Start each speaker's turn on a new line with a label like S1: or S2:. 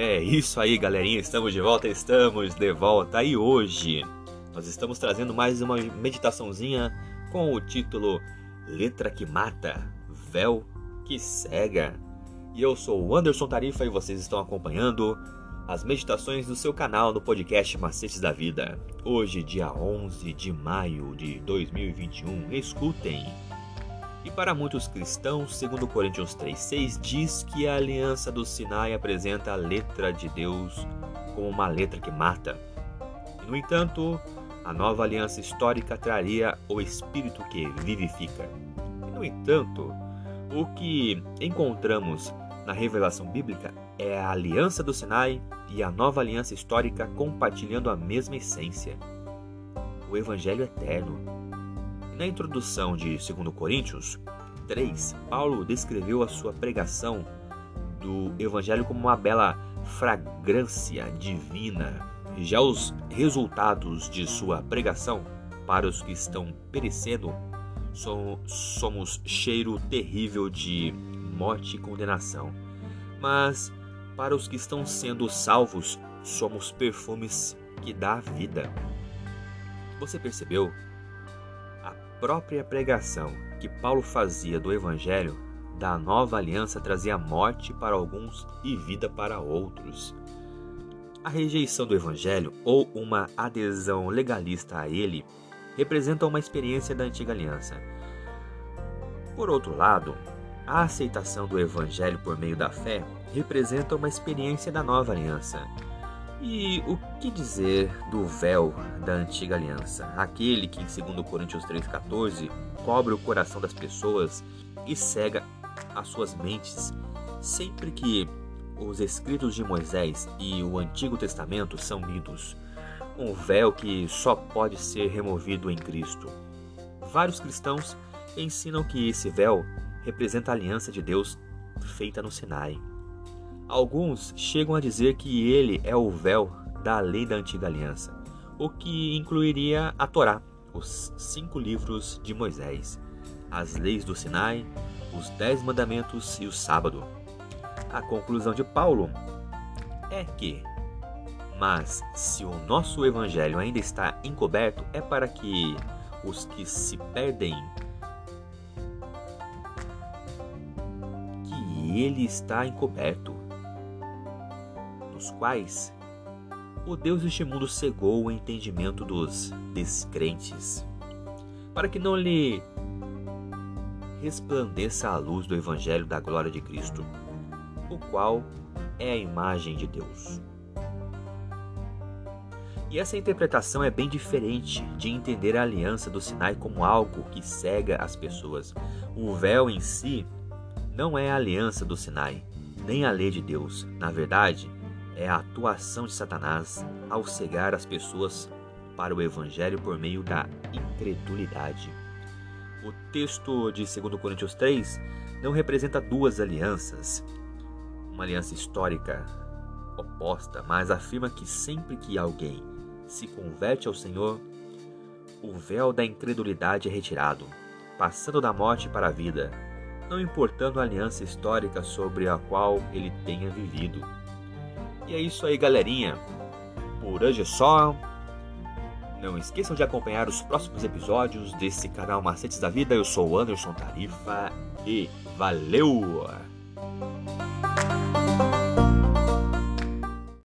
S1: É isso aí, galerinha. Estamos de volta, estamos de volta. E hoje nós estamos trazendo mais uma meditaçãozinha com o título Letra que Mata, Véu que Cega. E eu sou o Anderson Tarifa e vocês estão acompanhando as meditações do seu canal no podcast Macetes da Vida. Hoje, dia 11 de maio de 2021. Escutem. E para muitos cristãos, segundo Coríntios 3:6 diz que a aliança do Sinai apresenta a letra de Deus como uma letra que mata. No entanto, a nova aliança histórica traria o espírito que vivifica. E, no entanto, o que encontramos na revelação bíblica é a aliança do Sinai e a nova aliança histórica compartilhando a mesma essência. O evangelho eterno. Na introdução de 2 Coríntios 3, Paulo descreveu a sua pregação do evangelho como uma bela fragrância divina. Já os resultados de sua pregação para os que estão perecendo somos cheiro terrível de morte e condenação. Mas para os que estão sendo salvos, somos perfumes que dá vida. Você percebeu? Própria pregação que Paulo fazia do evangelho da nova aliança trazia morte para alguns e vida para outros. A rejeição do evangelho ou uma adesão legalista a ele representa uma experiência da antiga aliança. Por outro lado, a aceitação do Evangelho por meio da fé representa uma experiência da nova aliança. E o que dizer do véu da antiga aliança? Aquele que, 2 Coríntios 3,14, cobre o coração das pessoas e cega as suas mentes sempre que os escritos de Moisés e o Antigo Testamento são lidos. Um véu que só pode ser removido em Cristo. Vários cristãos ensinam que esse véu representa a aliança de Deus feita no Sinai. Alguns chegam a dizer que ele é o véu da lei da antiga aliança, o que incluiria a Torá, os cinco livros de Moisés, as leis do Sinai, os dez mandamentos e o sábado. A conclusão de Paulo é que, mas se o nosso evangelho ainda está encoberto, é para que os que se perdem ele está encoberto, nos quais o Deus deste mundo cegou o entendimento dos descrentes, para que não lhe resplandeça a luz do Evangelho da glória de Cristo, o qual é a imagem de Deus. E essa interpretação é bem diferente de entender a aliança do Sinai como algo que cega as pessoas. O véu em si não é a aliança do Sinai, nem a lei de Deus. Na verdade, é a atuação de Satanás ao cegar as pessoas para o evangelho por meio da incredulidade. O texto de 2 Coríntios 3 não representa duas alianças, uma aliança histórica oposta, mas afirma que sempre que alguém se converte ao Senhor, o véu da incredulidade é retirado, passando da morte para a vida, não importando a aliança histórica sobre a qual ele tenha vivido. E é isso aí, galerinha. Por hoje é só. Não esqueçam de acompanhar os próximos episódios desse canal Macetes da Vida. Eu sou o Anderson Tarifa e valeu!